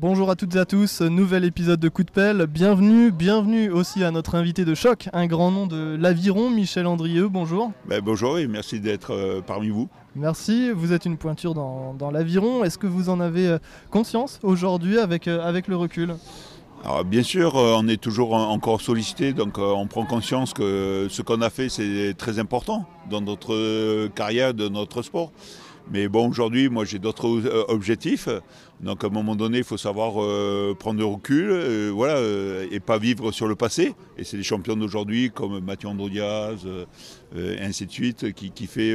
Bonjour à toutes et à tous, nouvel épisode de Coup de pelle. Bienvenue, bienvenue aussi à notre invité de choc, un grand nom de l'aviron, Michel Andrieux. Bonjour. Ben, bonjour et merci d'être euh, parmi vous. Merci, vous êtes une pointure dans, dans l'aviron. Est-ce que vous en avez euh, conscience aujourd'hui avec, euh, avec le recul? Alors, bien sûr, on est toujours en- encore sollicité, donc on prend conscience que ce qu'on a fait, c'est très important dans notre carrière, de notre sport. Mais bon, aujourd'hui, moi, j'ai d'autres euh, objectifs. Donc, à un moment donné, il faut savoir euh, prendre du recul, euh, voilà, et pas vivre sur le passé. Et c'est les champions d'aujourd'hui, comme Mathieu Andro-Diaz, et ainsi de suite, qui, qui fait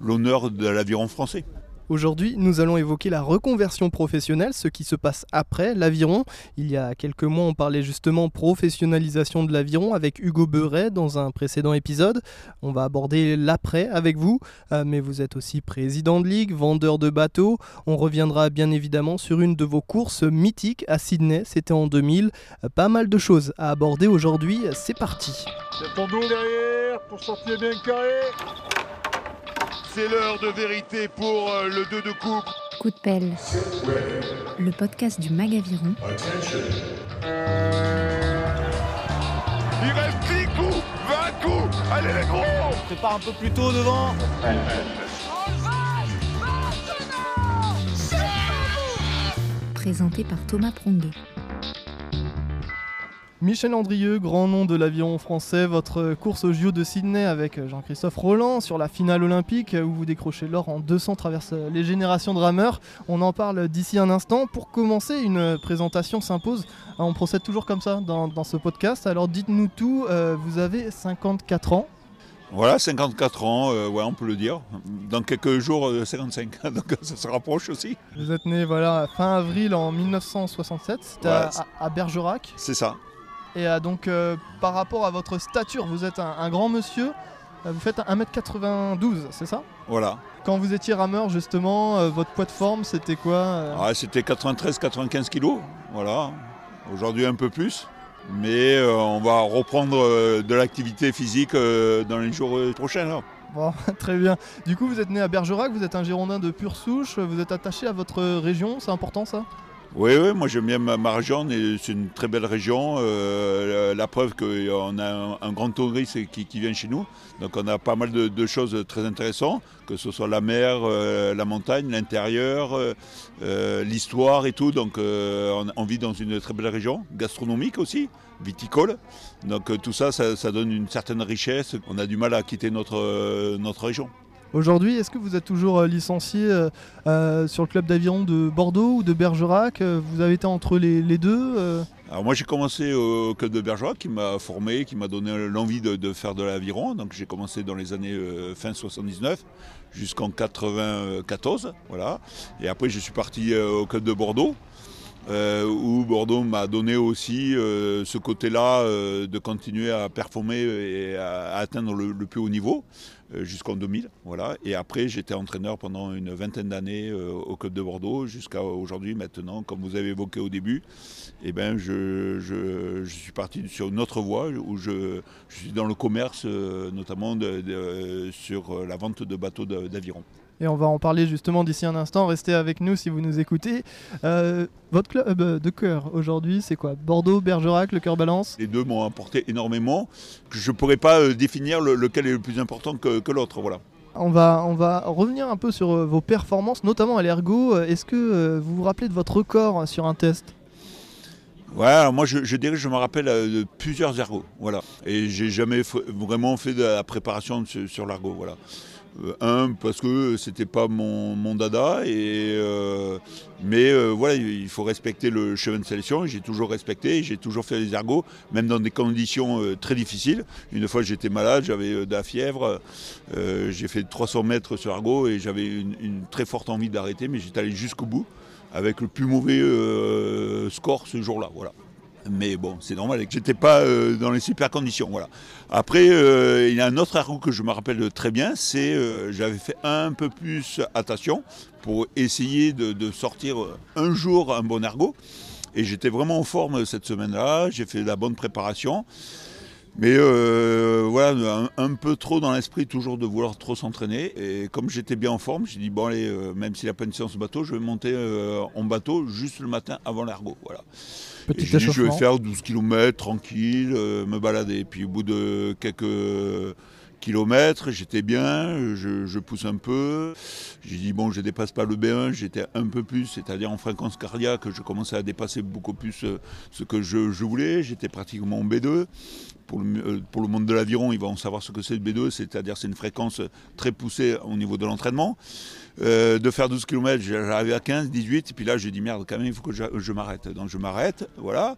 l'honneur de l'aviron français. Aujourd'hui, nous allons évoquer la reconversion professionnelle, ce qui se passe après l'aviron. Il y a quelques mois, on parlait justement professionnalisation de l'aviron avec Hugo Beuret dans un précédent épisode. On va aborder l'après avec vous, euh, mais vous êtes aussi président de ligue, vendeur de bateaux. On reviendra bien évidemment sur une de vos courses mythiques à Sydney, c'était en 2000. Euh, Pas mal de choses à aborder aujourd'hui, c'est parti. Ton dos derrière pour sortir bien carré. C'est l'heure de vérité pour euh, le 2 de coupe. Coup de pelle, le podcast du Magaviron Il reste 10 coups, 20 coups. Allez les gros prépare un peu plus tôt devant. présenté par Thomas Pronguet. Michel Andrieux, grand nom de l'aviron français, votre course au JO de Sydney avec Jean-Christophe Roland sur la finale olympique où vous décrochez l'or en 200 traverse les générations de rameurs. On en parle d'ici un instant. Pour commencer, une présentation s'impose. Ah, On procède toujours comme ça dans, dans ce podcast. Alors dites-nous tout, euh, vous avez 54 ans. Voilà, 54 ans, euh, ouais, on peut le dire. Dans quelques jours, euh, 55, donc ça se rapproche aussi. Vous êtes né voilà, fin avril en 1967, c'était Ouais, à Bergerac. C'est ça. Et euh, donc euh, par rapport à votre stature, vous êtes un, un grand monsieur. Euh, Vous faites 1m92, c'est ça? Voilà. Quand vous étiez rameur, justement, euh, votre poids de forme, c'était quoi euh? Ah, C'était 93-95 kilos. Voilà. Aujourd'hui, un peu plus. Mais euh, on va reprendre de l'activité physique dans les jours prochains. là. Bon, très bien. Du coup, vous êtes né à Bergerac, vous êtes un Girondin de pure souche, vous êtes attaché à votre région, c'est important ça? Oui, oui, moi j'aime bien ma, ma région. et C'est une très belle région. euh, la, preuve qu'on a un, grand touriste qui, vient chez nous. Donc on a pas mal de, choses très intéressantes, que ce soit la mer, euh, la montagne, l'intérieur, euh, euh, l'histoire et tout. Donc euh, on, vit dans une très belle région, gastronomique aussi, viticole. Donc euh, tout ça, ça, donne une certaine richesse. On a du mal à quitter euh, notre région. Aujourd'hui, est-ce que vous êtes toujours euh, licencié euh, euh, sur le club d'aviron de Bordeaux ou de Bergerac Vous avez été entre les, deux Alors moi j'ai commencé au club de Bergerac qui m'a formé, qui m'a donné l'envie de, faire de l'aviron. Donc j'ai commencé dans les années fin 79 jusqu'en 94, voilà. Et après je suis parti au club de Bordeaux. où Bordeaux m'a donné aussi ce côté-là de continuer à performer et à, atteindre le, plus haut niveau jusqu'en 2000. Voilà. Et après, j'étais entraîneur pendant une vingtaine d'années euh, au club de Bordeaux jusqu'à aujourd'hui, maintenant, comme vous avez évoqué au début. Eh ben, je, suis parti sur une autre voie où je, suis dans le commerce, euh, notamment sur euh, la vente de bateaux d'aviron. Et on va en parler justement d'ici un instant. Restez avec nous si vous nous écoutez. Euh, votre club de cœur aujourd'hui, c'est quoi? Bordeaux, Bergerac, le cœur balance? Les deux m'ont apporté énormément. Je ne pourrais pas euh, définir le- lequel est le plus important que, que l'autre. Voilà. on va, on va revenir un peu sur euh, vos performances, notamment à l'ergo. Est-ce que vous vous rappelez de votre record sur un test? Ouais, alors moi je, je dirais que je me rappelle de plusieurs ergots, voilà. Et j'ai jamais vraiment fait de la préparation sur, sur l'argot, voilà. Euh, un parce que c'était pas mon, dada et euh, mais euh, voilà il faut respecter le chemin de sélection. J'ai toujours respecté, j'ai toujours fait les ergots, même dans des conditions très difficiles. Une fois j'étais malade, j'avais de la fièvre, j'ai fait 300 mètres sur ergot et j'avais une, une très forte envie d'arrêter, mais j'étais allé jusqu'au bout avec le plus mauvais score ce jour-là. Voilà. Mais bon, c'est normal, j'étais pas euh, dans les super conditions. Voilà. Après, euh, il y a un autre ergot que je me rappelle très bien, c'est euh, j'avais fait un peu plus attention pour essayer de, de sortir un jour un bon ergot. Et j'étais vraiment en forme cette semaine-là, j'ai fait la bonne préparation. Mais euh, voilà, un, peu trop dans l'esprit toujours de vouloir trop s'entraîner. Et comme j'étais bien en forme, j'ai dit bon allez, euh, même s'il n'y a pas une séance bateau, je vais monter euh, en bateau juste le matin avant l'ergot. Voilà. Petit et dit, je vais faire 12 km tranquille, me balader. Et puis au bout de quelques kilomètres, j'étais bien, je, pousse un peu. J'ai dit, bon, je dépasse pas le B1, j'étais un peu plus, c'est-à-dire en fréquence cardiaque, je commençais à dépasser beaucoup plus euh, ce que je, voulais. J'étais pratiquement en B2. Pour le, euh, pour le monde de l'aviron, ils vont savoir ce que c'est le B2, c'est-à-dire c'est une fréquence très poussée au niveau de l'entraînement. Euh, de faire 12 km, j'arrivais à 15, 18, et puis là j'ai dit merde, quand même, il faut que je, m'arrête. Donc je m'arrête, voilà.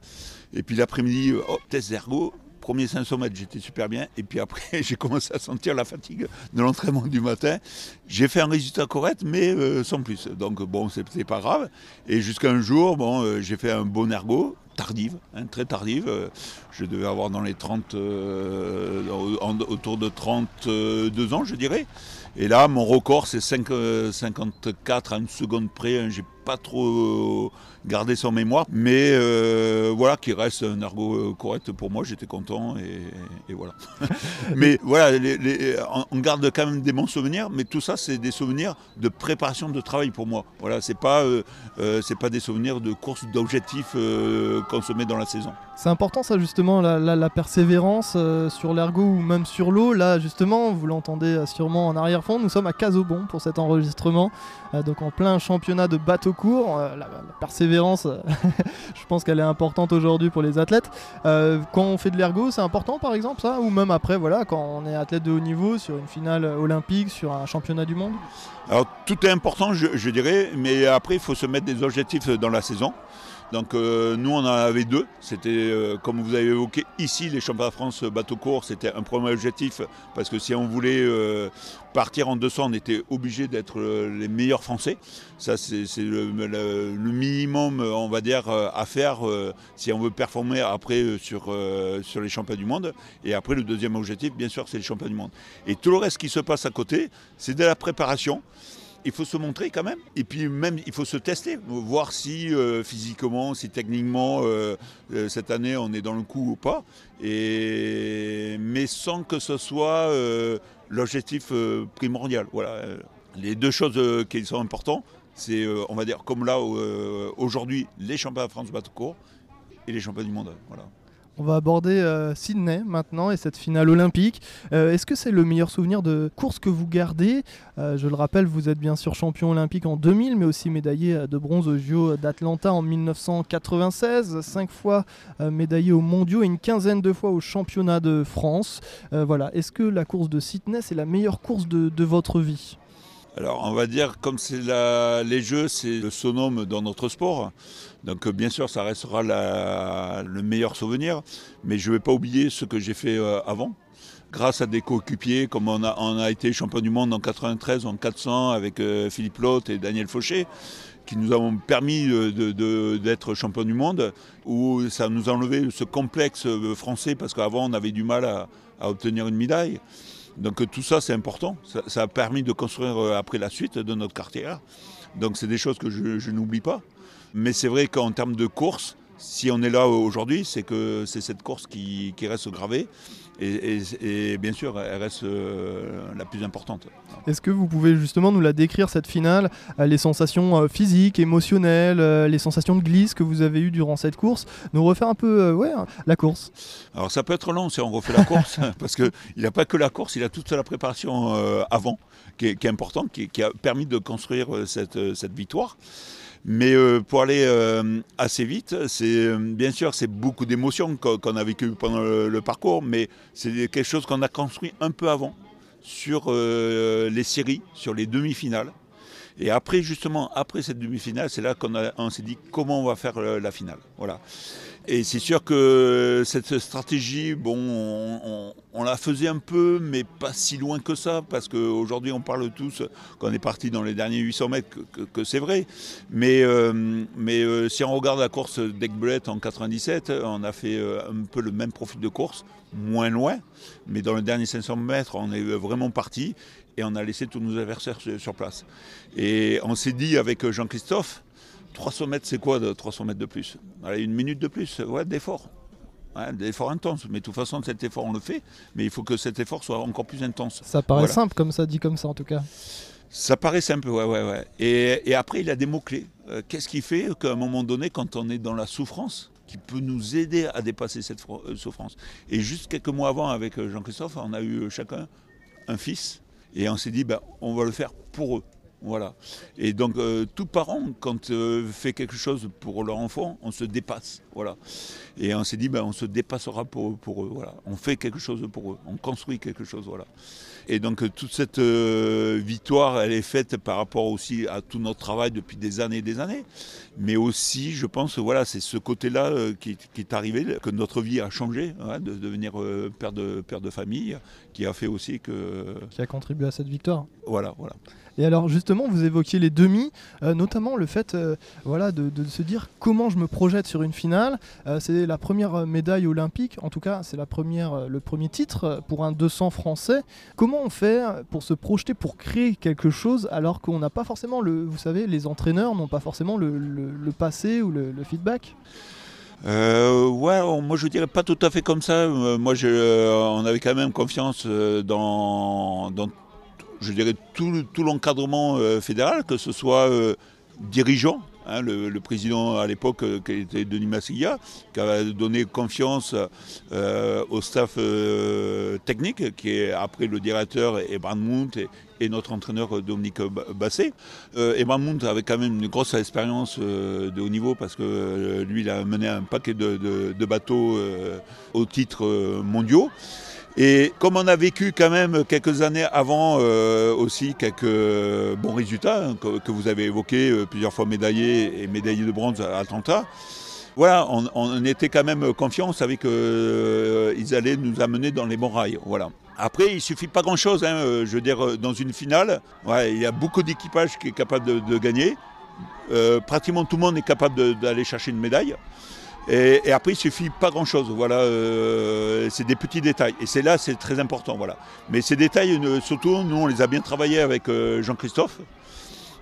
Et puis l'après-midi, hop, test d'ergo, Premier 500 mètres, j'étais super bien. Et puis après, j'ai commencé à sentir la fatigue de l'entraînement du matin. J'ai fait un résultat correct, mais euh, sans plus. Donc bon, c'était pas grave. Et jusqu'à un jour, bon, euh, j'ai fait un bon ergot, tardive, hein, très tardive. Euh, je devais avoir dans les 30, autour de 32 ans, je dirais. Et là, mon record, c'est 54 à une seconde près. Hein. Pas trop garder son mémoire. Mais euh, voilà, qui reste un argot euh, correct pour moi, j'étais content et, voilà. mais voilà, on garde quand même des bons souvenirs, mais tout ça, c'est des souvenirs de préparation de travail pour moi. Voilà, c'est pas, euh, c'est pas des souvenirs de course d'objectifs qu'on se met dans la saison. C'est important ça justement, la, persévérance sur l'ergot ou même sur l'eau. Là justement, vous l'entendez sûrement en arrière-fond, nous sommes à Casobon pour cet enregistrement, donc en plein championnat de bateau court. la persévérance je pense qu'elle est importante aujourd'hui pour les athlètes. Euh, quand on fait de l'ergo, c'est important par exemple ça Ou même après, voilà, quand on est athlète de haut niveau sur une finale olympique, sur un championnat du monde? Alors tout est important, je dirais, mais après il faut se mettre des objectifs dans la saison. Donc euh, nous on en avait deux. C'était euh, comme vous avez évoqué ici les championnats de France bateau court, c'était un premier objectif parce que si on voulait euh, partir en 200, on était obligé d'être les meilleurs Français. Ça c'est le, minimum on va dire à faire si on veut performer après sur, sur les championnats du monde. Et après le deuxième objectif bien sûr c'est les championnats du monde. Et tout le reste qui se passe à côté, c'est de la préparation il faut se montrer quand même. Et puis même, il faut se tester, voir si euh, physiquement, si techniquement, euh, euh, cette année, on est dans le coup ou pas. Et... Mais sans que ce soit l'objectif primordial. Voilà. Les deux choses qui sont importantes, c'est, on va dire, comme là, aujourd'hui, les championnats de France bateau court et les championnats du monde. Voilà. On va aborder euh, Sydney maintenant et cette finale olympique. Euh, est-ce que c'est le meilleur souvenir de course que vous gardez? Euh, Je le rappelle, vous êtes bien sûr champion olympique en 2000, mais aussi médaillé de bronze aux JO d'Atlanta en 1996, cinq fois médaillé aux mondiaux et une quinzaine de fois au championnat de France. voilà. Est-ce que la course de Sydney, c'est la meilleure course de votre vie? Alors on va dire comme c'est les jeux, c'est le sonome dans notre sport. Donc bien sûr ça restera le meilleur souvenir, mais je ne vais pas oublier ce que j'ai fait euh, avant. Grâce à des coéquipiers, comme on a, été champion du monde en 93 en 400 avec euh, Philippe Lotte et Daniel Fauché, qui nous ont permis d'être champion du monde, où ça nous a enlevé ce complexe euh, français parce qu'avant on avait du mal à obtenir une médaille. Donc tout ça, c'est important. Ça, a permis de construire euh, après la suite de notre carrière. Donc c'est des choses que je, n'oublie pas. Mais c'est vrai qu'en termes de course, si on est là aujourd'hui, c'est que c'est cette course qui, reste gravée. Et, bien sûr, elle reste euh, la plus importante. Est-ce que vous pouvez justement nous la décrire, cette finale, euh, les sensations physiques, émotionnelles, les sensations de glisse que vous avez eues durant cette course Nous refaire un peu ouais, la course? Alors ça peut être long si on refait la course, parce qu'il n'y a pas que la course, il a toute la préparation avant qui est, importante, qui, qui, a permis de construire cette, cette victoire. Mais euh, pour aller euh, assez vite, c'est euh, bien sûr c'est beaucoup d'émotions qu'on a vécu pendant le, parcours, mais c'est quelque chose qu'on a construit un peu avant sur les séries, sur les demi-finales. Et après, justement, après cette demi-finale, c'est là qu'on s'est dit comment on va faire la finale. Voilà. Et c'est sûr que cette stratégie, bon, on, la faisait un peu, mais pas si loin que ça, parce qu'aujourd'hui on parle tous, qu'on est parti dans les derniers 800 mètres, que, c'est vrai. Mais, euh, mais euh, si on regarde la course d'Egbret en 97, on a fait euh, un peu le même profil de course, moins loin, mais dans les derniers 500 mètres, on est vraiment parti et on a laissé tous nos adversaires sur place. Et on s'est dit avec Jean-Christophe, 300 mètres, c'est quoi de 300 mètres de plus? Allez, une minute de plus, ouais, d'effort. hein, de l'effort intense. Mais de toute façon, cet effort, on le fait, mais il faut que cet effort soit encore plus intense. Ça paraît Voilà. simple comme ça, dit comme ça en tout cas. Ça paraît simple, ouais, ouais, ouais. Et, et après, il a des mots-clés. Euh, Qu'est-ce qui fait qu'à un moment donné, quand on est dans la souffrance, qui peut nous aider à dépasser cette euh, souffrance? Et juste quelques mois avant, avec euh, Jean-Christophe, on a eu chacun un fils, et on s'est dit, ben, on va le faire pour eux. Voilà. Et donc, euh, tout parent, quand euh, fait quelque chose pour leur enfant, on se dépasse. Voilà. Et on s'est dit, ben, on se dépassera pour, pour eux. Voilà. On fait quelque chose pour eux. On construit quelque chose. Voilà. Et donc, euh, toute cette euh, victoire, elle est faite par rapport aussi à tout notre travail depuis des années et des années. Mais aussi, je pense, voilà, c'est ce côté-là euh, qui, qui est arrivé, que notre vie a changé, hein, de devenir père, de, père de famille, qui a fait aussi que. Qui a contribué à cette victoire. Voilà, voilà. Et alors justement, vous évoquiez les demi, euh, notamment le fait euh, voilà, de, se dire comment je me projette sur une finale. Euh, c'est la première médaille olympique, en tout cas c'est la première, le premier titre pour un 200 français. Comment on fait pour se projeter, pour créer quelque chose alors qu'on n'a pas forcément le, vous savez, les entraîneurs n'ont pas forcément le, passé ou le, feedback? Ouais, on- moi je dirais pas tout à fait comme ça. Moi, on avait quand même confiance dans, dans je dirais, tout, le- tout l'encadrement euh, fédéral, que ce soit euh, dirigeant. hein, le, président à l'époque, euh, qui était Denis Massiglia, qui avait donné confiance au staff technique, qui est après le directeur Ebran Mount et, et notre entraîneur Dominique Ba- Basset. Euh, Mount avait quand même une grosse expérience de haut niveau parce que lui, il a mené un paquet de, de- bateaux euh, au titre euh, mondiaux. Et comme on a vécu quand même quelques années avant euh, aussi quelques euh, bons résultats hein, que, vous avez évoqués, euh, plusieurs fois médaillés et médaillés de bronze à Atlanta, voilà, on, était quand même confiants, on savait qu'ils allaient nous amener dans les bons rails. Voilà. Après, il suffit pas grand-chose. hein, je veux dire, dans une finale, il y a beaucoup d'équipages qui est capable de, gagner. Pratiquement tout le monde est capable d'aller chercher une médaille. Et, après, il suffit pas grand-chose. Voilà, euh, c'est des petits détails. Et c'est là, c'est très important. Voilà. Mais ces détails, euh, surtout, nous, on les a bien travaillés avec euh, Jean-Christophe.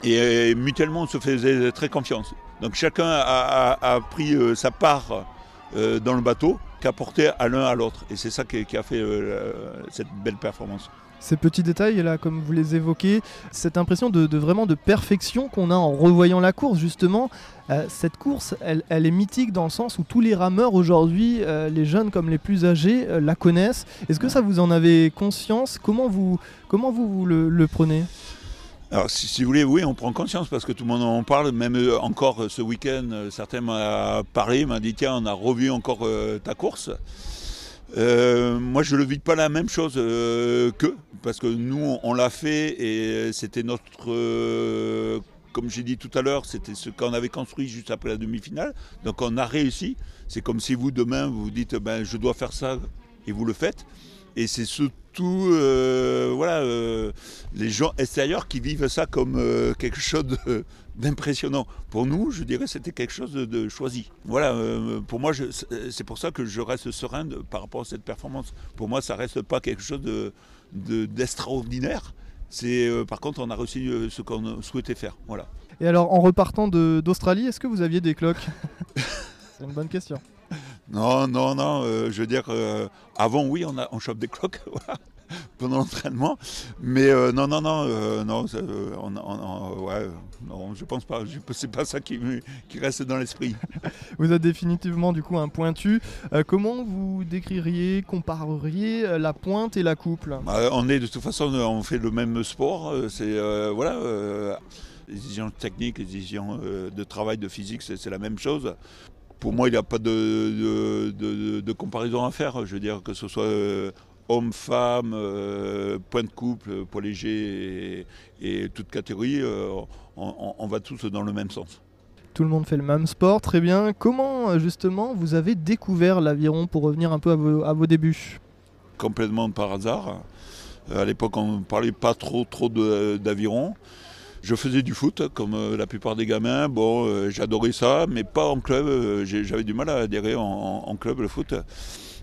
Et mutuellement, on se faisait très confiance. Donc chacun a, pris sa part dans le bateau qu'a porté à l'un à l'autre. Et c'est ça qui, a fait cette belle performance. Ces petits détails là, comme vous les évoquez, cette impression de, vraiment de perfection qu'on a en revoyant la course, justement, euh, cette course, elle, elle est mythique dans le sens où tous les rameurs aujourd'hui, euh, les jeunes comme les plus âgés, euh, la connaissent. Est-ce que ça vous en avez conscience? Comment vous, comment vous, le, prenez? Alors, si, vous voulez, oui, on prend conscience parce que tout le monde en parle. Même encore ce week-end, certains m'ont parlé, m'ont dit tiens, on a revu encore ta course. Euh, moi, je ne le vis pas la même chose euh, qu'eux, parce que nous, on, l'a fait et c'était notre. euh, comme j'ai dit tout à l'heure, c'était ce qu'on avait construit juste après la demi-finale. Donc, on a réussi. C'est comme si vous, demain, vous vous dites ben, je dois faire ça et vous le faites. Et c'est surtout euh, voilà, euh, les gens extérieurs qui vivent ça comme euh, quelque chose de- d'impressionnant. Pour nous, je dirais c'était quelque chose de, de choisi. Voilà, pour moi, c'est pour ça que je reste serein de- par rapport à cette performance. Pour moi, ça reste pas quelque chose de- de- d'extraordinaire. c'est par contre, on a réussi ce qu'on souhaitait faire. Voilà. Et alors, en repartant d'Australie, est-ce que vous aviez des cloques? C'est une bonne question. Non, non, non. euh, je veux dire, euh, avant, oui, on, a, on chope des cloques pendant l'entraînement. Mais euh, non, non, non, non, on, on- on- ouais, non, je pense pas. C'est pas ça qui, me- qui reste dans l'esprit. Vous êtes définitivement du coup un pointu. Comment vous décririez, compareriez la pointe et la couple? Bah, on est de toute façon, on fait le même sport. C'est voilà, les exigences techniques, les exigences de travail, de physique, c'est la même chose. Pour moi, il n'y a pas de, de- de- de comparaison à faire. Je veux dire que ce soit euh, homme, femme, euh, point de couple, poids léger et, et toute catégorie, euh, on, va tous dans le même sens. Tout le monde fait le même sport, très bien. Comment justement vous avez découvert l'aviron pour revenir un peu à vos, à vos débuts? Complètement par hasard. À l'époque, on ne parlait pas trop, trop d'aviron. Je faisais du foot, comme euh, la plupart des gamins. Bon, euh, j'adorais ça, mais pas en club. Euh, J'avais du mal à adhérer en, club, le foot.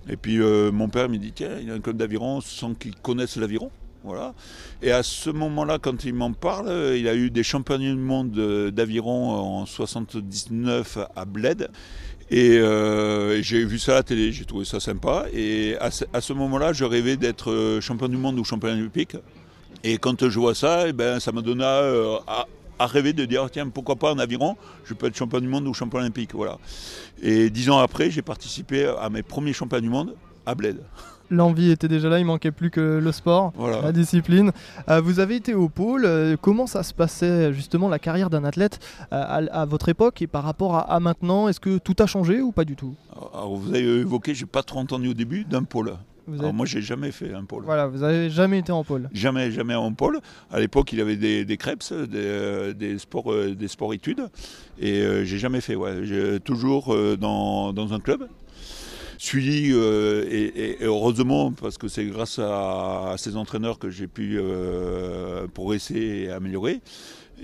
Et puis, mon père me dit, tiens, il y a un club d'aviron sans qu'ils connaissent l'aviron. Voilà. Et à ce moment-là, quand il m'en parle, il a eu des championnats du monde d'aviron en 79 à Bled. Et j'ai vu ça à la télé, j'ai trouvé ça sympa. Et à ce, moment-là, je rêvais d'être champion du monde ou champion olympique. Et quand je vois ça, eh ben, ça m'a donné euh, à, rêver de dire tiens, pourquoi pas en aviron, je peux être champion du monde ou champion olympique. Voilà. Et dix ans après, j'ai participé à mes premiers championnats du monde à Bled l'envie était déjà là, il manquait plus que le sport, la discipline. Euh, vous avez été au pôle, euh, comment ça se passait justement la carrière d'un athlète à, votre époque et par rapport à, maintenant Est-ce que tout a changé ou pas du tout? Vous avez évoqué, j'ai pas trop entendu au début, d'un pôle. Moi, moi, j'ai jamais fait un pôle. Voilà, vous avez jamais été en pôle. Jamais, jamais en pôle. À l'époque, il y avait des, des CREPS, des, sports, des sports études, et j'ai jamais fait. Ouais. Toujours dans, dans, un club suivi euh, et, heureusement parce que c'est grâce à, ces entraîneurs que j'ai pu euh, progresser et améliorer.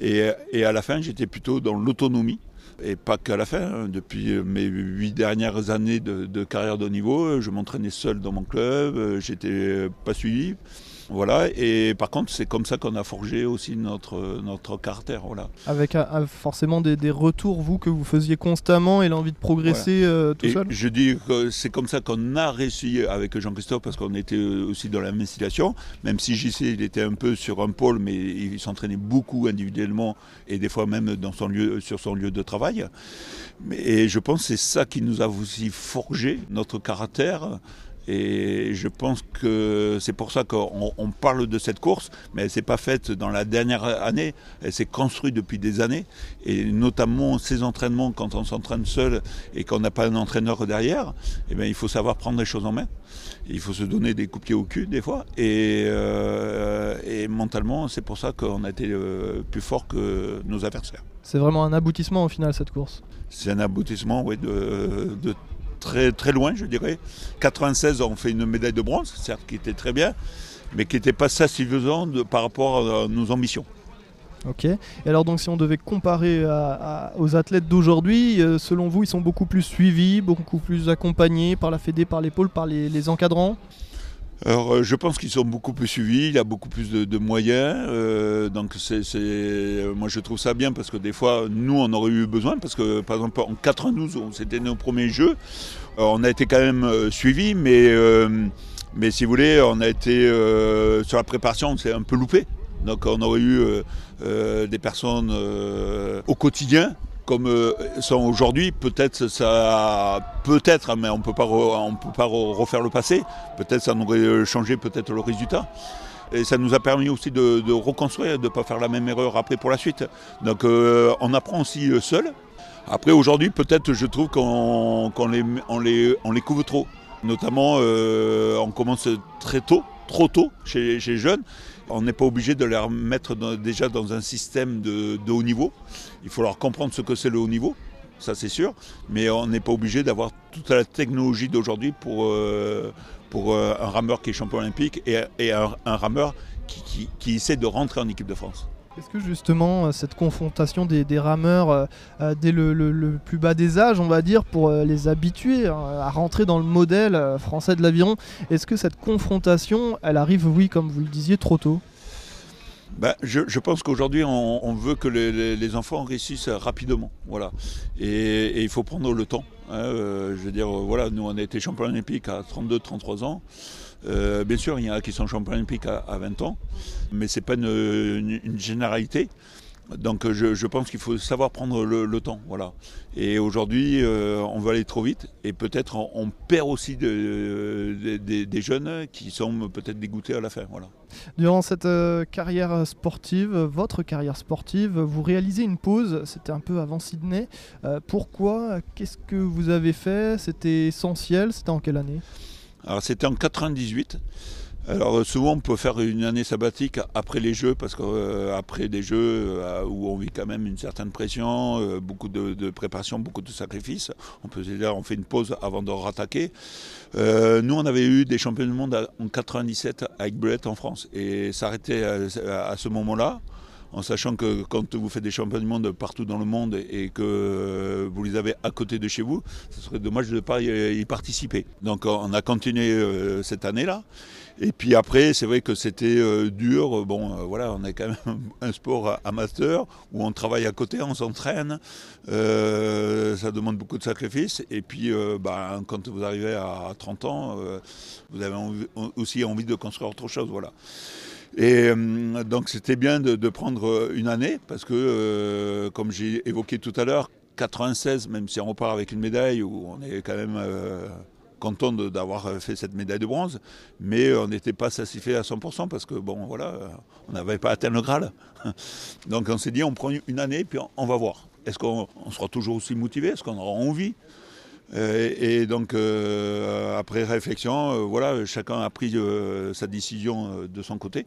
Et, à la fin, j'étais plutôt dans l'autonomie. Et pas qu'à la fin, hein. depuis mes huit dernières années de, de carrière de haut niveau, je m'entraînais seul dans mon club, j'étais pas suivi. Voilà, et par contre, c'est comme ça qu'on a forgé aussi notre, notre caractère. Voilà. Avec euh, euh, forcément des, retours, vous, que vous faisiez constamment et l'envie de progresser euh, tout seul Je dis que c'est comme ça qu'on a réussi avec Jean-Christophe, parce qu'on était aussi dans la même situation, même si JC, il était un peu sur un pôle, mais il s'entraînait beaucoup individuellement et des fois même dans son lieu, sur son lieu de travail. Et je pense que c'est ça qui nous a aussi forgé notre caractère et je pense que c'est pour ça qu'on parle de cette course, mais elle ne s'est pas faite dans la dernière année, elle s'est construite depuis des années. Et notamment ces entraînements, quand on s'entraîne seul et qu'on n'a pas un entraîneur derrière, eh bien, il faut savoir prendre les choses en main. Il faut se donner des coups de pied au cul des fois. Et, euh, et mentalement, c'est pour ça qu'on a été euh, plus fort que nos adversaires. C'est vraiment un aboutissement au final cette course? C'est un aboutissement oui, de, de très, très loin, je dirais. 96, on fait une médaille de bronze, certes qui était très bien, mais qui n'était pas satisfaisant de, par rapport à nos ambitions. Ok. Et alors donc si on devait comparer aux athlètes d'aujourd'hui, euh, selon vous, ils sont beaucoup plus suivis, beaucoup plus accompagnés par la Fédé, par l'épaule, par les encadrants? Alors, euh, je pense qu'ils sont beaucoup plus suivis, il y a beaucoup plus de, moyens. Euh, donc, c'est, moi, je trouve ça bien parce que des fois, nous, on aurait eu besoin. Parce que, par exemple, en 92, c'était nos premiers jeux. Euh, on a été quand même suivis, mais, mais si vous voulez, on a été sur la préparation, on s'est un peu loupé. Donc, on aurait eu des personnes au quotidien comme euh, sont aujourd'hui, peut-être ça, peut-être, hein, mais on peut pas, on peut pas refaire le passé. Peut-être ça aurait changé peut-être le résultat. Et ça nous a permis aussi de, reconstruire, de ne pas faire la même erreur après pour la suite. Donc euh, on apprend aussi euh, seul. Après aujourd'hui, peut-être je trouve qu'on les, on les, on les couvre trop. Notamment, on commence très tôt, trop tôt chez, chez les jeunes. On n'est pas obligé de les mettre déjà dans un système de, haut niveau. Il faut leur comprendre ce que c'est le haut niveau, ça c'est sûr, mais on n'est pas obligé d'avoir toute la technologie d'aujourd'hui pour, euh, euh, un rameur qui est champion olympique et, un, rameur qui essaie de rentrer en équipe de France. Est-ce que justement euh, cette confrontation des, rameurs euh, euh, dès le, plus bas des âges, on va dire, pour les habituer hein, à rentrer dans le modèle français de l'aviron, est-ce que cette confrontation, elle arrive, oui, comme vous le disiez, trop tôt? Ben, je, pense qu'aujourd'hui, on, veut que les, enfants réussissent rapidement. Voilà. Et, il faut prendre le temps. Hein, je veux dire, voilà, nous, on a été champion olympique à 32-33 ans. Euh, bien sûr, il y en a qui sont champions olympiques à, 20 ans, mais ce n'est pas une, généralité. Donc je, pense qu'il faut savoir prendre le, temps. Voilà. Et aujourd'hui, euh, on va aller trop vite et peut-être on, perd aussi des jeunes qui sont peut-être dégoûtés à la fin. Voilà. Durant cette euh, carrière sportive, votre carrière sportive, vous réalisez une pause, c'était un peu avant Sydney. pourquoi? Qu'est-ce que vous avez fait? C'était essentiel? C'était en quelle année? Alors c'était en 98. Alors souvent on peut faire une année sabbatique après les jeux parce qu'après euh, des jeux euh, où on vit quand même une certaine pression, euh, beaucoup de, préparation, beaucoup de sacrifices, on peut dire on fait une pause avant de rattaquer. nous on avait eu des champions du monde en 97 avec Brett en France et s'arrêter à, à, ce moment-là en sachant que quand vous faites des championnats du monde partout dans le monde et que vous les avez à côté de chez vous, ce serait dommage de ne pas y participer. Donc on a continué cette année-là. Et puis après, c'est vrai que c'était euh, dur. Bon, euh, voilà, on est quand même un sport amateur où on travaille à côté, on s'entraîne. Euh, ça demande beaucoup de sacrifices. Et puis, bah, quand vous arrivez à 30 ans, vous avez aussi envie de construire autre chose. Voilà. Et donc, c'était bien de, prendre une année parce que, comme j'ai évoqué tout à l'heure, 96, même si on repart avec une médaille, où on est quand même content d'avoir fait cette médaille de bronze, mais on n'était pas satisfait à 100% parce que bon voilà, on n'avait pas atteint le Graal. Donc on s'est dit on prend une année puis on, va voir. Est-ce qu'on sera toujours aussi motivé? Est-ce qu'on aura envie? Euh, et, donc, euh, après réflexion, euh, voilà, chacun a pris sa décision de son côté.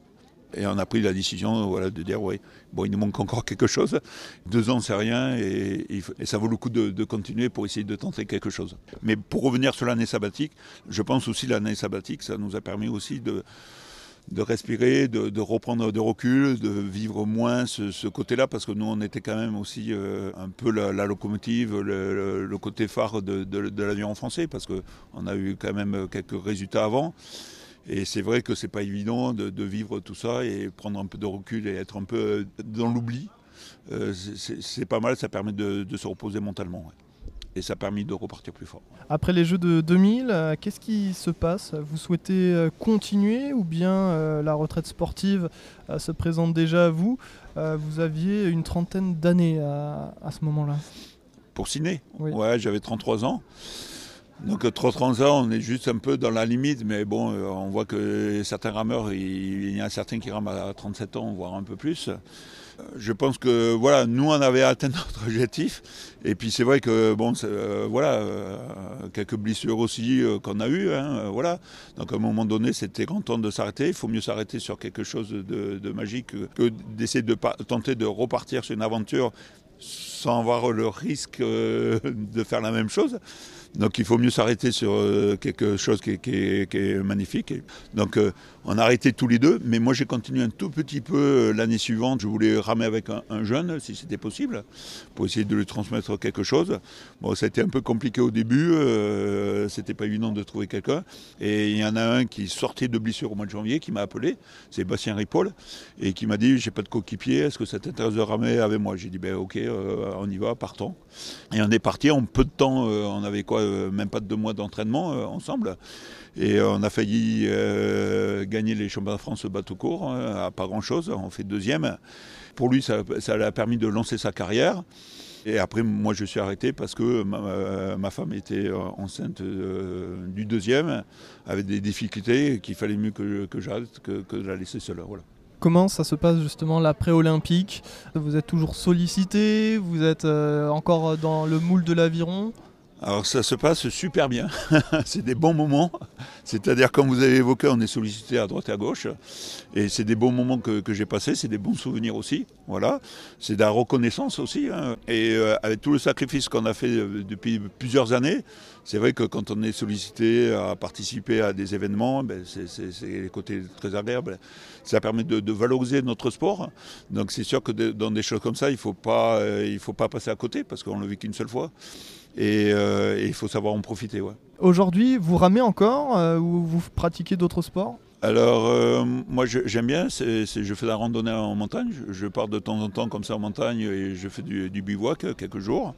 Et on a pris la décision de dire, oui, bon, il nous manque encore quelque chose. Deux ans, c'est rien, et, ça vaut le coup de, continuer pour essayer de tenter quelque chose. Mais pour revenir sur l'année sabbatique, je pense aussi l'année sabbatique, ça nous a permis aussi de, respirer, de, reprendre de recul, de vivre moins ce, côté-là, parce que nous, on était quand même aussi euh, un peu la, locomotive, le, côté phare de, de l'avion français, parce qu'on a eu quand même quelques résultats avant. Et c'est vrai que c'est pas évident de, vivre tout ça et prendre un peu de recul et être un peu euh, dans l'oubli. Euh, c'est pas mal, ça permet de, se reposer mentalement. Et ça a permis de repartir plus fort. Après les Jeux de 2000, euh, qu'est-ce qui se passe? Vous souhaitez continuer ou bien la retraite sportive se présente déjà à vous? Vous aviez une trentaine d'années à, ce moment-là. Pour ciné Ouais, j'avais 33 ans. Donc 30 ans, on est juste un peu dans la limite, mais bon, euh, on voit que certains rameurs, il y en a certains qui rament à 37 ans, voire un peu plus. Euh, je pense que voilà, nous on avait atteint notre objectif, et puis c'est vrai que bon, euh, voilà, quelques blessures aussi qu'on a eues, hein, voilà. Donc à un moment donné, c'était temps de s'arrêter. Il faut mieux s'arrêter sur quelque chose de, magique que d'essayer de tenter de repartir sur une aventure sans avoir le risque de faire la même chose. Donc il faut mieux s'arrêter sur euh, quelque chose qui, est magnifique. Donc euh, on a arrêté tous les deux, mais moi j'ai continué un tout petit peu euh, l'année suivante. Je voulais ramer avec un, jeune, si c'était possible, pour essayer de lui transmettre quelque chose. Bon, ça a été un peu compliqué au début, c'était pas évident de trouver quelqu'un. Et il y en a un qui sortait de blessure au mois de janvier, qui m'a appelé, c'est Bastien Ripoll, et qui m'a dit j'ai pas de coéquipier, est-ce que ça t'intéresse de ramer avec moi? J'ai dit ben ok, on y va, partons. Et on est parti en peu de temps, on avait quoi euh, même pas deux mois d'entraînement euh, ensemble. Et on a failli euh, gagner les championnats de France bateau court, hein, à pas grand-chose. On fait deuxième. Pour lui, ça, ça a permis de lancer sa carrière. Et après, moi, je suis arrêté parce que ma, femme était enceinte du deuxième, avec des difficultés, qu'il fallait mieux que, que j'arrête que, que, de la laisser seule. Comment ça se passe justement l'après-olympique Vous êtes toujours sollicité? Vous êtes encore dans le moule de l'aviron? Alors ça se passe super bien, c'est des bons moments, c'est-à-dire comme vous avez évoqué, on est sollicité à droite et à gauche, et c'est des bons moments que, j'ai passés, c'est des bons souvenirs aussi, voilà, c'est de la reconnaissance aussi, hein. et euh, avec tout le sacrifice qu'on a fait euh, depuis plusieurs années, c'est vrai que quand on est sollicité à participer à des événements, ben c'est les côtés très agréables, ça permet de, valoriser notre sport, donc c'est sûr que dans des choses comme ça, il ne euh, faut pas passer à côté, parce qu'on ne le vit qu'une seule fois. Euh, et, il faut savoir en profiter. Ouais. Aujourd'hui, vous ramez encore euh, ou vous pratiquez d'autres sports? Alors, euh, moi j'aime bien, je fais la randonnée en montagne, je, pars de temps en temps comme ça en montagne et je fais du, bivouac quelques jours.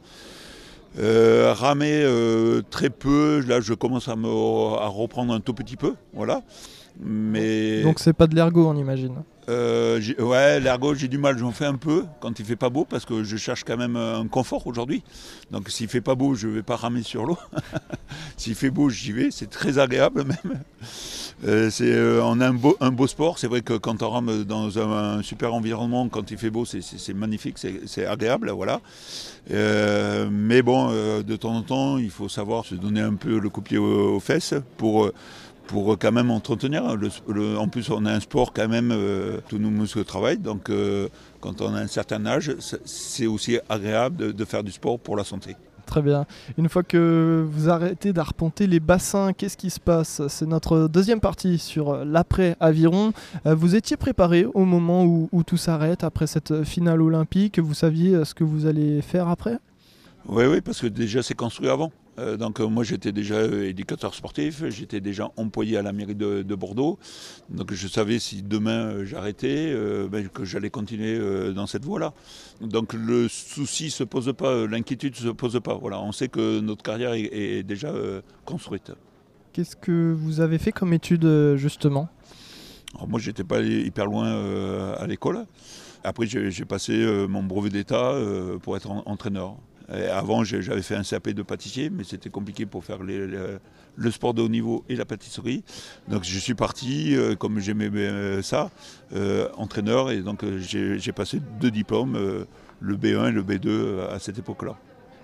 ramer très peu, là je commence à, me, à reprendre un tout petit peu, voilà. Mais... Donc c'est pas de l'ergot on imagine euh, ouais, l'ergot, j'ai du mal, j'en fais un peu quand il fait pas beau parce que je cherche quand même un confort aujourd'hui. Donc s'il fait pas beau, je vais pas ramer sur l'eau. s'il fait beau, j'y vais, c'est très agréable même. Euh, euh, on a un beau, un beau sport, c'est vrai que quand on rame dans un, super environnement, quand il fait beau, c'est, magnifique, c'est, agréable, voilà. mais bon, de temps en temps, il faut savoir se donner un peu le coup de pied aux fesses pour pour quand même entretenir. en plus, on a un sport quand même, euh, tous nos muscles travaillent, donc euh, quand on a un certain âge, c'est aussi agréable de, faire du sport pour la santé. Très bien. Une fois que vous arrêtez d'arpenter les bassins, qu'est-ce qui se passe? C'est notre deuxième partie sur l'après-aviron. Euh, vous étiez préparé au moment où, tout s'arrête, après cette finale olympique? Vous saviez euh, ce que vous allez faire après? Oui, oui, parce que déjà c'est construit avant. Euh, donc moi j'étais déjà éducateur sportif, j'étais déjà employé à la mairie de, Bordeaux. Donc je savais si demain j'arrêtais, ben, que j'allais continuer dans cette voie-là. Donc le souci se pose pas, l'inquiétude se pose pas. Voilà, on sait que notre carrière est, déjà construite. Qu'est-ce que vous avez fait comme étude justement? Alors Moi j'étais pas hyper loin à l'école. Après j'ai passé mon brevet d'état pour être entraîneur avant, j'avais fait un CAP de pâtissier, mais c'était compliqué pour faire le sport de haut niveau et la pâtisserie. Donc je suis parti, euh, comme j'aimais ça, euh, entraîneur, et donc euh, j'ai passé deux diplômes, le B1 et le B2 à cette époque-là.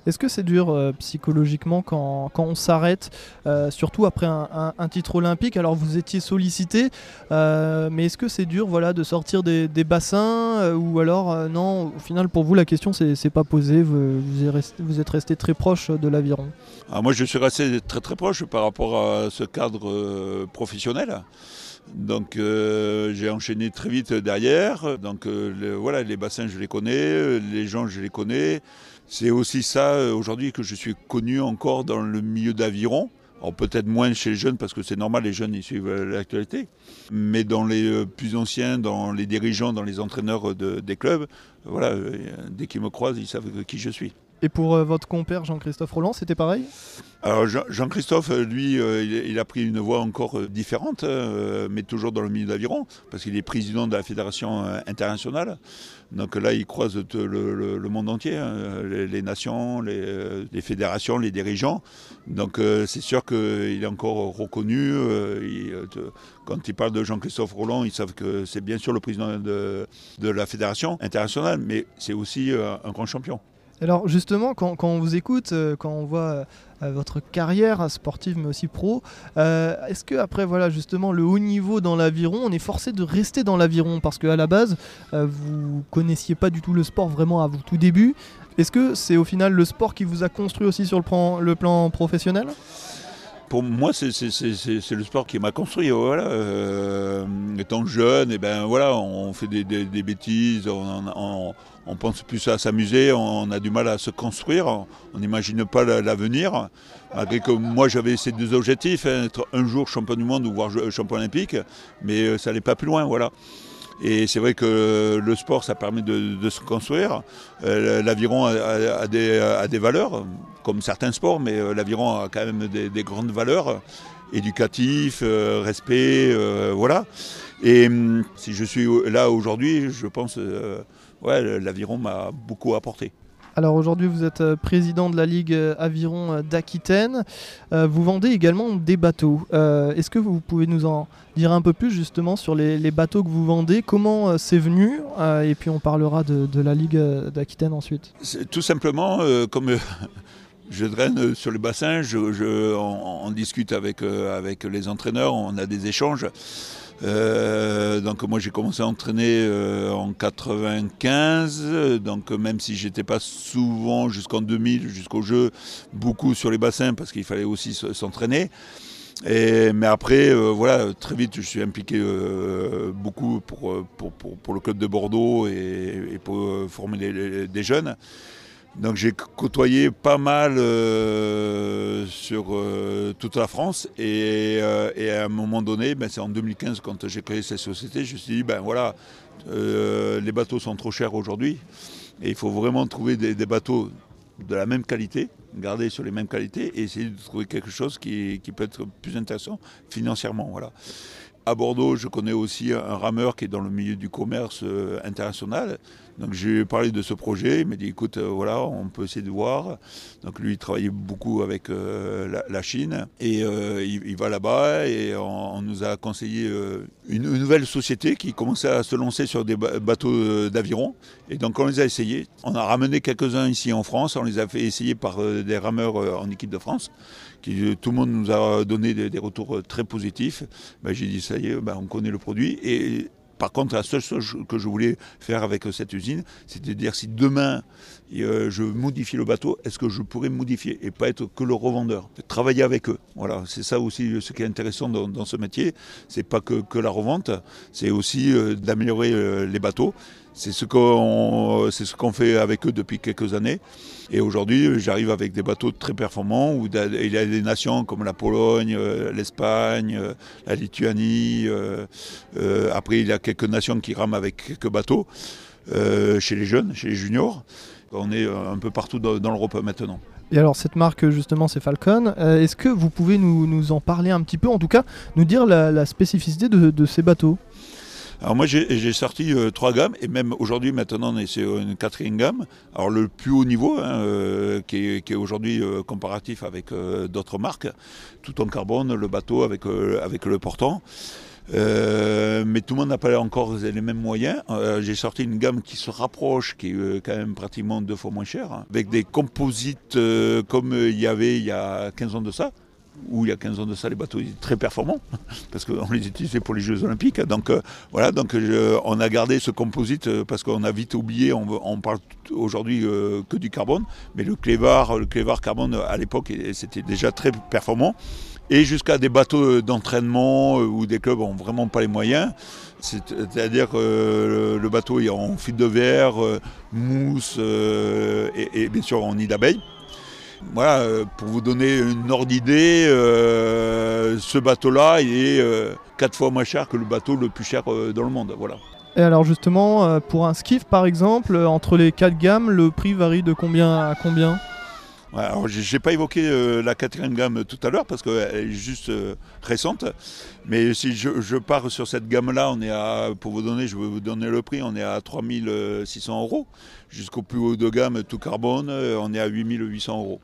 Est-ce que c'est dur euh, psychologiquement quand, on s'arrête, euh, surtout après un, titre olympique? Alors vous étiez sollicité, euh, mais est-ce que c'est dur voilà, de sortir des, bassins Ou alors non, au final pour vous la question c'est pas posée, vous, êtes resté très proche de l'aviron? Ah, Moi je suis resté très très proche par rapport à ce cadre professionnel. Donc j'ai enchaîné très vite derrière. Donc voilà, les bassins je les connais, les gens je les connais. C'est aussi ça euh, aujourd'hui que je suis connu encore dans le milieu d'aviron. peut-être moins chez les jeunes parce que c'est normal, les jeunes ils suivent euh, l'actualité. Mais dans les euh, plus anciens, dans les dirigeants, dans les entraîneurs des clubs, voilà, dès qu'ils me croisent, ils savent qui je suis. Et pour euh, votre compère Jean-Christophe Roland, c'était pareil? Alors Jean-Christophe, euh, lui, euh, il, a pris une voie encore différente, mais toujours dans le milieu d'aviron, parce qu'il est président de la fédération internationale. Donc là, il croise le, monde entier, hein, les, nations, les, fédérations, les dirigeants. Donc c'est sûr qu'il est encore reconnu. quand il parle de Jean-Christophe Roland, ils savent que c'est bien sûr le président de, de la fédération internationale, mais c'est aussi un grand champion. Alors justement, quand, on vous écoute, euh, quand on voit euh, votre carrière sportive mais aussi pro, euh, est-ce que après voilà justement le haut niveau dans l'aviron, on est forcé de rester dans l'aviron? Parce qu'à la base vous connaissiez pas du tout le sport vraiment à vous tout début. Est-ce que c'est au final le sport qui vous a construit aussi sur le plan professionnel? Pour moi, c'est le sport qui m'a construit. Voilà. étant jeune, et eh ben voilà, on fait des, bêtises, on, pense plus à s'amuser, on a du mal à se construire, on n'imagine pas l'avenir. Malgré que moi j'avais ces deux objectifs, hein, être un jour champion du monde ou voir champion olympique, mais euh, ça n'allait pas plus loin, voilà. Et c'est vrai que le sport, ça permet de, se construire. Euh, l'aviron a, des, valeurs, comme certains sports, mais euh, l'aviron a quand même des, grandes valeurs éducatif, respect, voilà. Et hum, si je suis là aujourd'hui, je pense ouais, l'aviron m'a beaucoup apporté. Alors aujourd'hui, vous êtes euh, président de la Ligue euh, Aviron euh, d'Aquitaine. vous vendez également des bateaux. Est-ce que vous pouvez nous en dire un peu plus justement sur les, bateaux que vous vendez? Comment c'est venu? Et puis on parlera de, la Ligue d'Aquitaine ensuite. Tout simplement, comme je draine sur le bassin, on, discute avec les entraîneurs, on a des échanges. Euh, donc moi j'ai commencé à entraîner euh, en 95, donc même si j'étais pas souvent jusqu'en 2000, jusqu'au jeu, beaucoup sur les bassins parce qu'il fallait aussi s'entraîner. mais après, euh, voilà, très vite, je suis impliqué beaucoup pour, pour, le club de Bordeaux et, pour former des jeunes. Donc j'ai côtoyé pas mal euh, sur euh, toute la France euh, et, à un moment donné, ben, c'est en 2015 quand j'ai créé cette société, je me suis dit ben voilà, les bateaux sont trop chers aujourd'hui et il faut vraiment trouver des, bateaux de la même qualité, garder sur les mêmes qualités et essayer de trouver quelque chose qui, qui peut être plus intéressant financièrement. Voilà. À Bordeaux, je connais aussi un rameur qui est dans le milieu du commerce international donc j'ai parlé de ce projet, il m'a dit écoute, euh, voilà, on peut essayer de voir. Donc lui, il travaillait beaucoup avec euh, la, Chine et euh, il, va là-bas et on, nous a conseillé une, nouvelle société qui commençait à se lancer sur des bateaux d'aviron. Et donc on les a essayés. On a ramené quelques-uns ici en France, on les a fait essayer par des rameurs en équipe de France. Qui, tout le monde nous a donné des, retours très positifs. Ben, j'ai dit ça y est, ben, on connaît le produit. Et Par contre, la seule chose que je voulais faire avec cette usine, c'était de dire si demain euh, je modifie le bateau, est-ce que je pourrais modifier et pas être que le revendeur Travailler avec eux? Voilà, c'est ça aussi ce qui est intéressant dans, ce métier. C'est pas que, la revente, c'est aussi euh, d'améliorer euh, les bateaux. C'est ce qu'on fait avec eux depuis quelques années. Et aujourd'hui, j'arrive avec des bateaux très performants il y a des nations comme la Pologne, l'Espagne, la Lituanie. après, il y a quelques nations qui rament avec quelques bateaux chez les jeunes, chez les juniors. On est euh, un peu partout dans, l'Europe maintenant. Et alors cette marque justement c'est Falcon, euh, est-ce que vous pouvez nous, en parler un petit peu, en tout cas nous dire la, spécificité de, ces bateaux? Alors moi j'ai sorti euh, trois gammes et même aujourd'hui maintenant on est sur une quatrième gamme. Alors le plus haut niveau hein, qui est, aujourd'hui comparatif avec d'autres marques, tout en carbone, le bateau avec, avec le portant. Euh, mais tout le monde n'a pas encore les mêmes moyens. Euh, j'ai sorti une gamme qui se rapproche, qui est euh, quand même pratiquement deux fois moins chère, avec des composites comme il y avait il y a 15 ans de ça où il y a 15 ans de ça, les bateaux étaient très performants, parce qu'on les utilisait pour les Jeux Olympiques. Donc voilà, donc on a gardé ce composite parce qu'on a vite oublié, on, parle aujourd'hui que du carbone, mais le clévar, le clévar carbone à l'époque, c'était déjà très performant et jusqu'à des bateaux d'entraînement euh, où des clubs n'ont vraiment pas les moyens. C'est-à-dire que euh, le bateau est en fil de verre, euh, mousse et, bien sûr en nid d'abeille. Voilà, pour vous donner une ordre d'idée, ce bateau-là est quatre fois moins cher que le bateau le plus cher dans le monde. Voilà. Et alors justement, pour un skiff par exemple, entre les quatre gammes, le prix varie de combien à combien? Alors, j'ai pas évoqué euh, la quatrième gamme tout à l'heure parce qu'elle est juste euh, récente. Mais si je, pars sur cette gamme-là, on est à, pour vous donner, je vais vous donner le prix, on est à 3600 euros. Jusqu'au plus haut de gamme, tout carbone, euh, on est à 8800 euros.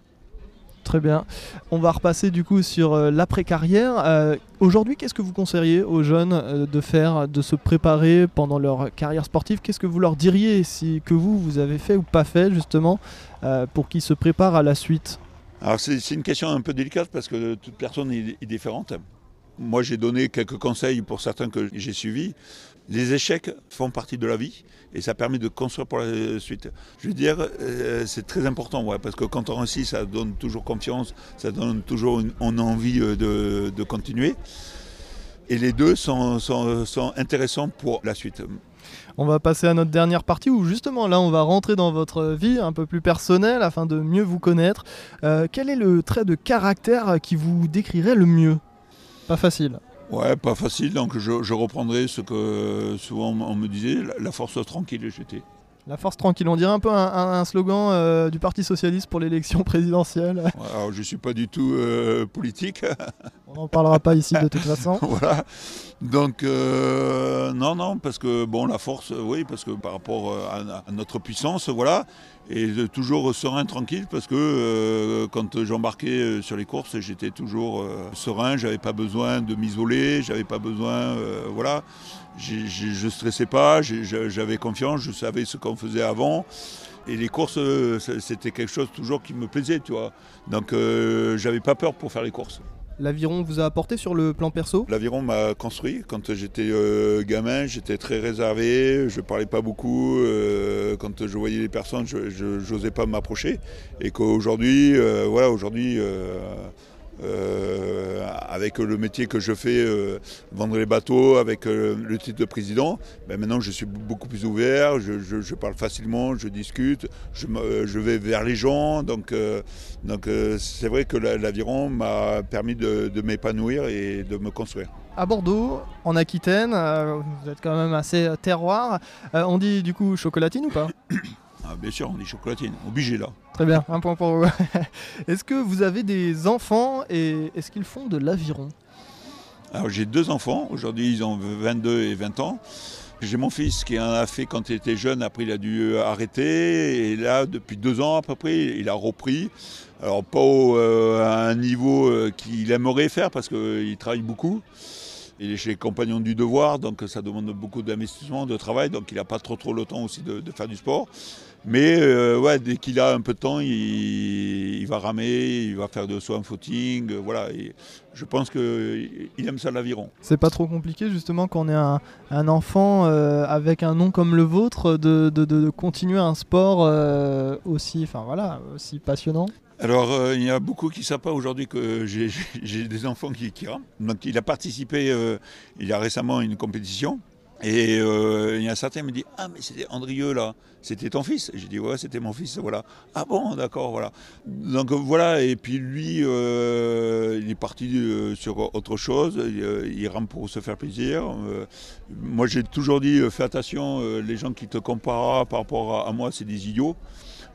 Très bien. On va repasser du coup sur l'après-carrière. Aujourd'hui, qu'est-ce que vous conseilleriez aux jeunes de faire, de se préparer pendant leur carrière sportive? Qu'est-ce que vous leur diriez si que vous, vous avez fait ou pas fait justement euh, pour qu'ils se préparent à la suite? Alors c'est une question un peu délicate parce que toute personne est, différente. Moi j'ai donné quelques conseils pour certains que j'ai suivis. Les échecs font partie de la vie et ça permet de construire pour la suite. Je veux dire, euh, c'est très important, parce que quand on réussit, ça donne toujours confiance, ça donne toujours envie euh, de, continuer. Et les deux sont, sont intéressants pour la suite. On va passer à notre dernière partie où justement là on va rentrer dans votre vie un peu plus personnelle afin de mieux vous connaître. Euh, quel est le trait de caractère qui vous décrirait le mieux? Pas facile. Ouais, pas facile, donc je, reprendrai ce que souvent on me disait, la force tranquille j'étais. La force tranquille, on dirait un peu un, slogan euh, du Parti Socialiste pour l'élection présidentielle. alors je ne suis pas du tout euh, politique. on n'en parlera pas ici de toute façon. voilà. Donc euh, non, non, parce que bon, la force, oui, parce que par rapport à, notre puissance, voilà, et toujours serein, tranquille, parce que quand j'embarquais sur les courses, j'étais toujours serein, j'avais pas besoin de m'isoler, j'avais pas besoin, voilà je ne stressais pas, j'avais confiance, je savais ce qu'on faisait avant. Et les courses, euh, c'était quelque chose toujours qui me plaisait, tu vois. Donc euh, j'avais pas peur pour faire les courses. L'aviron vous a apporté sur le plan perso? L'aviron m'a construit. Quand j'étais euh, gamin, j'étais très réservé, je parlais pas beaucoup. quand je voyais les personnes, je n'osais pas m'approcher. Et qu'aujourd'hui, voilà, aujourd'hui euh, avec le métier que je fais, euh, vendre les bateaux, avec euh, le titre de président, ben maintenant je suis beaucoup plus ouvert, je, parle facilement, je discute, je, je, vais vers les gens. Donc, donc c'est vrai que l'aviron m'a permis de, m'épanouir et de me construire. À Bordeaux, en Aquitaine, vous êtes quand même assez terroir. on dit du coup chocolatine ou pas? Ah, bien sûr, on dit chocolatine, obligé là. Très bien, un point pour vous. est-ce que vous avez des enfants et est-ce qu'ils font de l'aviron? Alors j'ai deux enfants, aujourd'hui ils ont 22 et 20 ans. J'ai mon fils qui en a fait quand il était jeune, après il a dû arrêter, et là depuis deux ans à peu près, il a repris. Alors pas euh, à un niveau euh, qu'il aimerait faire parce qu'il travaille beaucoup. Il est chez les compagnons du devoir, donc ça demande beaucoup d'investissement, de travail, donc il n'a pas trop trop le temps aussi de faire du sport. Mais euh, ouais, dès qu'il a un peu de temps, il, va ramer, il va faire de soi un footing. Euh, voilà, et je pense qu'il aime ça l'aviron. C'est pas trop compliqué justement quand on est un, enfant euh, avec un nom comme le vôtre de, continuer un sport aussi, enfin voilà, aussi passionnant? Alors, il y a beaucoup qui ne savent pas aujourd'hui que j'ai des enfants qui, qui rament. Donc, il a participé, il y a récemment à une compétition. Et euh, il y a certains qui me disent Ah, mais c'était Andrieux là, c'était ton fils J'ai dit Ouais, c'était mon fils, voilà. Ah bon, d'accord, voilà. Donc voilà, et puis lui, euh, il est parti euh, sur autre chose, il, il, rame pour se faire plaisir. moi j'ai toujours dit Fais attention, les gens qui te comparent par rapport à moi, c'est des idiots.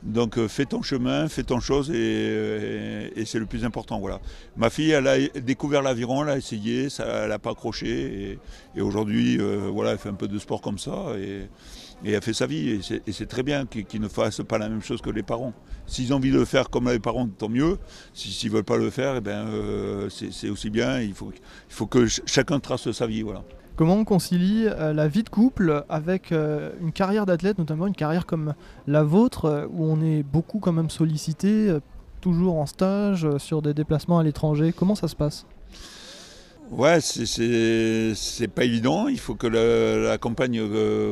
Donc euh, fais ton chemin, fais ton chose et, c'est le plus important. Voilà. Ma fille, a découvert l'aviron, elle a essayé, ça, elle n'a pas accroché et, aujourd'hui, euh, voilà, elle fait un peu de sport comme ça et, elle fait sa vie et c'est très bien qu'ils ne fassent pas la même chose que les parents. S'ils ont envie de le faire comme les parents, tant mieux. S'ils ne veulent pas le faire, eh ben, euh, c'est aussi bien. Il faut, il faut que chacun trace sa vie. Voilà. Comment on concilie euh, la vie de couple avec euh, une carrière d'athlète, notamment une carrière comme la vôtre, euh, où on est beaucoup quand même sollicité, toujours en stage, sur des déplacements à l'étranger? Comment ça se passe? Ouais, c'est pas évident. Il faut que la, compagne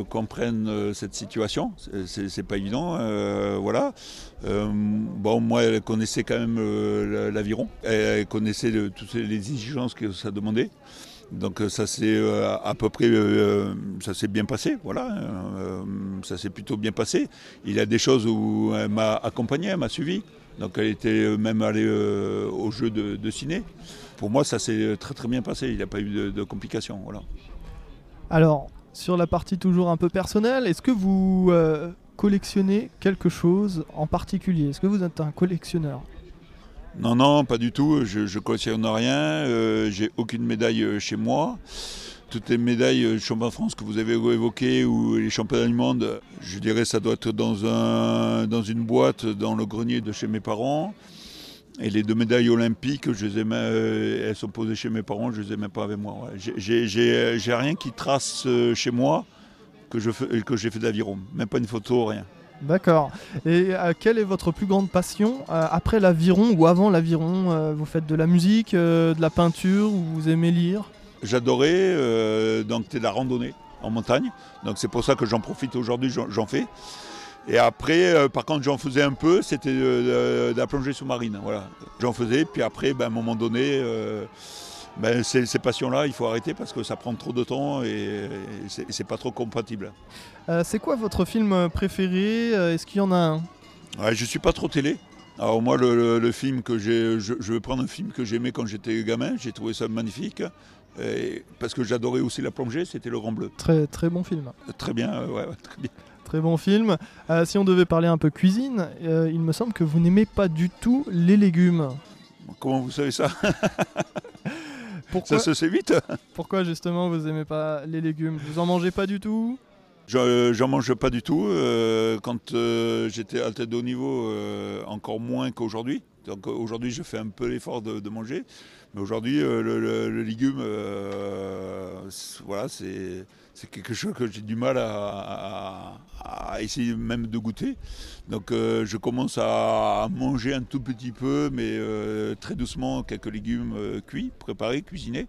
comprenne cette situation. C'est pas évident. voilà. bon, moi, elle connaissait quand même l'aviron. Elle connaissait toutes les exigences que ça demandait. Donc euh, ça s'est euh, à peu près euh, ça s'est bien passé, voilà. ça s'est plutôt bien passé. Il y a des choses où elle m'a accompagné, elle m'a suivi. Donc elle était même allée au jeu de, ciné. Pour moi, ça s'est très très bien passé. Il n'y a pas eu de, complications, voilà. Alors sur la partie toujours un peu personnelle, est-ce que vous collectionnez quelque chose en particulier? Est-ce que vous êtes un collectionneur? Non, non, pas du tout. Je ne collectionne rien. Euh, j'ai aucune médaille euh, chez moi. Toutes les médailles euh, championnat de France que vous avez évoquées ou les championnats du monde, je dirais ça doit être dans, un, dans une boîte dans le grenier de chez mes parents. Et les deux médailles olympiques, je les elles sont posées chez mes parents, je ne les aimais pas avec moi. J'ai rien qui trace chez moi que j'ai fait d'aviron. Même pas une photo, rien. D'accord. Et euh, quelle est votre plus grande passion euh, après l'aviron ou avant l'aviron euh, Vous faites de la musique, de la peinture ou vous aimez lire? J'adorais donc la randonnée en montagne. Donc c'est pour ça que j'en profite aujourd'hui, j'en fais. Et après, par contre, j'en faisais un peu, c'était de, la plongée sous-marine. Voilà. J'en faisais, puis après, ben, à un moment donné, ben, ces, passions-là, il faut arrêter parce que ça prend trop de temps et, c'est pas trop compatible. Euh, c'est quoi votre film préféré euh, Est-ce qu'il y en a un? Ouais, Je suis pas trop télé. Alors moi, le, film que j'ai, je, vais prendre un film que j'aimais quand j'étais gamin. J'ai trouvé ça magnifique. parce que j'adorais aussi la plongée, c'était Le Grand Bleu. Très, très bon film. Très bien, ouais, très bien. Très bon film. Euh, si on devait parler un peu cuisine, il me semble que vous n'aimez pas du tout les légumes. Comment vous savez ça? ça se sait vite. Pourquoi justement vous aimez pas les légumes? Vous en mangez pas du tout? J'en mange pas du tout. Euh, quand euh, j'étais à tête de haut niveau, euh, encore moins qu'aujourd'hui. Donc aujourd'hui, je fais un peu l'effort de, manger. Mais aujourd'hui, le, légume, voilà, c'est quelque chose que j'ai du mal à, essayer même de goûter. Donc je commence à manger un tout petit peu, mais très doucement, quelques légumes cuits, préparés, cuisinés.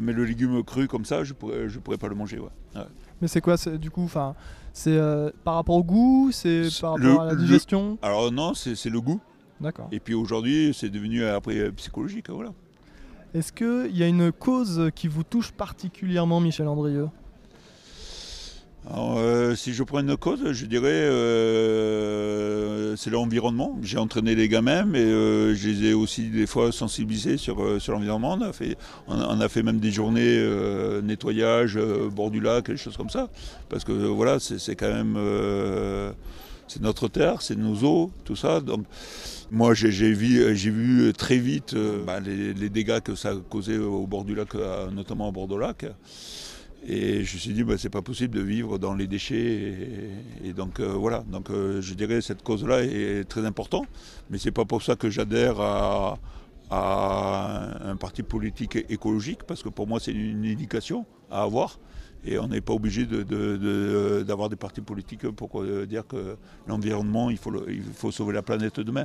Mais le légume cru comme ça, je pourrais, je pourrais pas le manger. Ouais. Mais c'est quoi du coup enfin, C'est euh, par rapport au goût C'est par rapport à la digestion? Alors non, c'est le goût. D'accord. Et puis aujourd'hui, c'est devenu après euh, psychologique. Voilà. Est-ce qu'il y a une cause qui vous touche particulièrement, Michel Andrieux? Euh, si je prends une cause, je dirais euh, c'est l'environnement. J'ai entraîné les gamins, mais euh, je les ai aussi des fois sensibilisés sur, sur l'environnement. On a, fait, on, a fait même des journées nettoyage, bord du lac, des choses comme ça. Parce que voilà, c'est quand même c'est notre terre, c'est nos eaux, tout ça. Donc moi j'ai vu, vu, très vite bah, les, dégâts que ça causé au bord du lac, notamment au bord du lac. Et je me suis dit, bah, c'est pas possible de vivre dans les déchets. Et, donc euh, voilà, donc euh, je dirais cette cause-là est très importante. Mais c'est pas pour ça que j'adhère à, un parti politique écologique, parce que pour moi c'est une éducation. à avoir. Et on n'est pas obligé d'avoir des partis politiques pour euh, dire que l'environnement, il faut, il faut sauver la planète demain.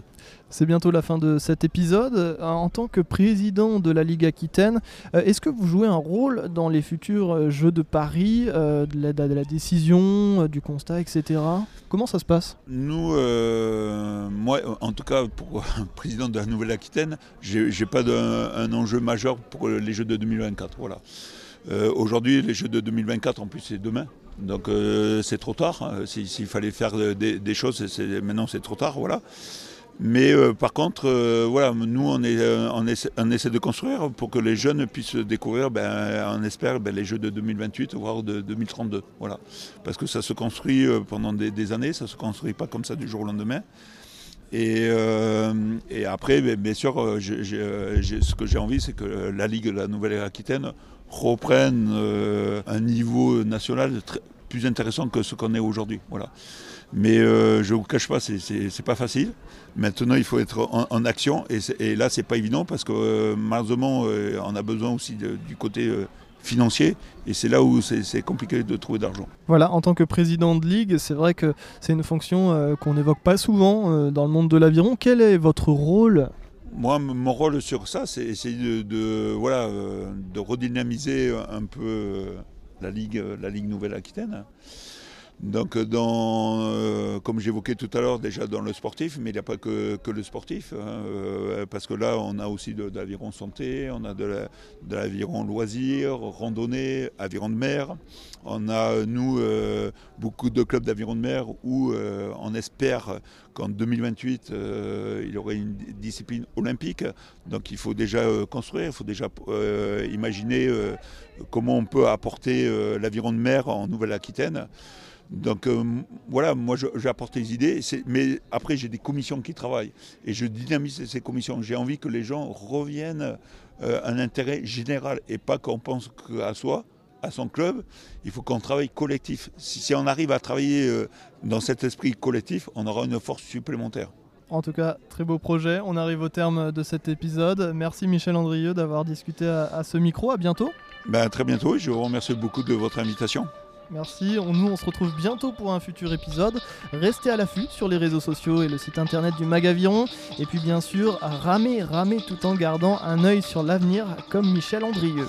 C'est bientôt la fin de cet épisode. Euh, en tant que président de la Ligue Aquitaine, euh, est-ce que vous jouez un rôle dans les futurs Jeux de Paris, de, la, de, la, décision, du constat, etc. Comment ça se passe? Nous, moi, en tout cas, pour président de la Nouvelle-Aquitaine, j'ai pas un enjeu majeur pour les Jeux de 2024. Voilà. Euh, aujourd'hui, les Jeux de 2024, en plus, c'est demain. Donc euh, c'est trop tard. Hein. S'il fallait faire des, choses, maintenant c'est trop tard. Voilà. Mais euh, par contre, voilà, nous on, essaie, de construire pour que les jeunes puissent découvrir, ben, on espère, ben, les Jeux de 2028, voire de 2032. Voilà. Parce que ça se construit pendant des, années, ça ne se construit pas comme ça du jour au lendemain. Et, après, ben, bien sûr, ce que j'ai envie, c'est que la Ligue de la Nouvelle-Aquitaine reprennent euh, un niveau national plus intéressant que ce qu'on est aujourd'hui. Voilà. Mais euh, je ne vous cache pas, c'est pas facile. Maintenant, il faut être en, action. Et, et là, c'est pas évident parce que euh, malheureusement, on a besoin aussi du côté financier. Et c'est là où c'est compliqué de trouver d'argent. Voilà, en tant que président de ligue, c'est vrai que c'est une fonction qu'on n'évoque pas souvent dans le monde de l'aviron. Quel est votre rôle moi, mon rôle sur ça, c'est essayer de, voilà, euh, de redynamiser un peu euh, la Ligue, la Ligue Nouvelle-Aquitaine. Donc, dans, euh, comme j'évoquais tout à l'heure, déjà dans le sportif, mais il n'y a pas que, le sportif, hein, parce que là, on a aussi de, l'aviron santé, on a de l'aviron loisir, randonnée, aviron de mer. On a, nous, euh, beaucoup de clubs d'aviron de mer où euh, on espère qu'en 2028, euh, il y aurait une discipline olympique. Donc il faut déjà construire, il faut déjà imaginer comment on peut apporter l'aviron de mer en Nouvelle-Aquitaine. Donc voilà, moi j'ai apporté des idées, mais après j'ai des commissions qui travaillent et je dynamise ces commissions. J'ai envie que les gens reviennent à un intérêt général et pas qu'on pense qu'à soi à son club, il faut qu'on travaille collectif. Si, on arrive à travailler euh, dans cet esprit collectif, on aura une force supplémentaire. En tout cas, très beau projet. On arrive au terme de cet épisode. Merci Michel Andrieux d'avoir discuté à, ce micro. À bientôt. Ben, très bientôt. Je vous remercie beaucoup de votre invitation. Merci. nous, on se retrouve bientôt pour un futur épisode. Restez à l'affût sur les réseaux sociaux et le site internet du Magaviron. Et puis, bien sûr, ramez, ramez tout en gardant un œil sur l'avenir comme Michel Andrieux.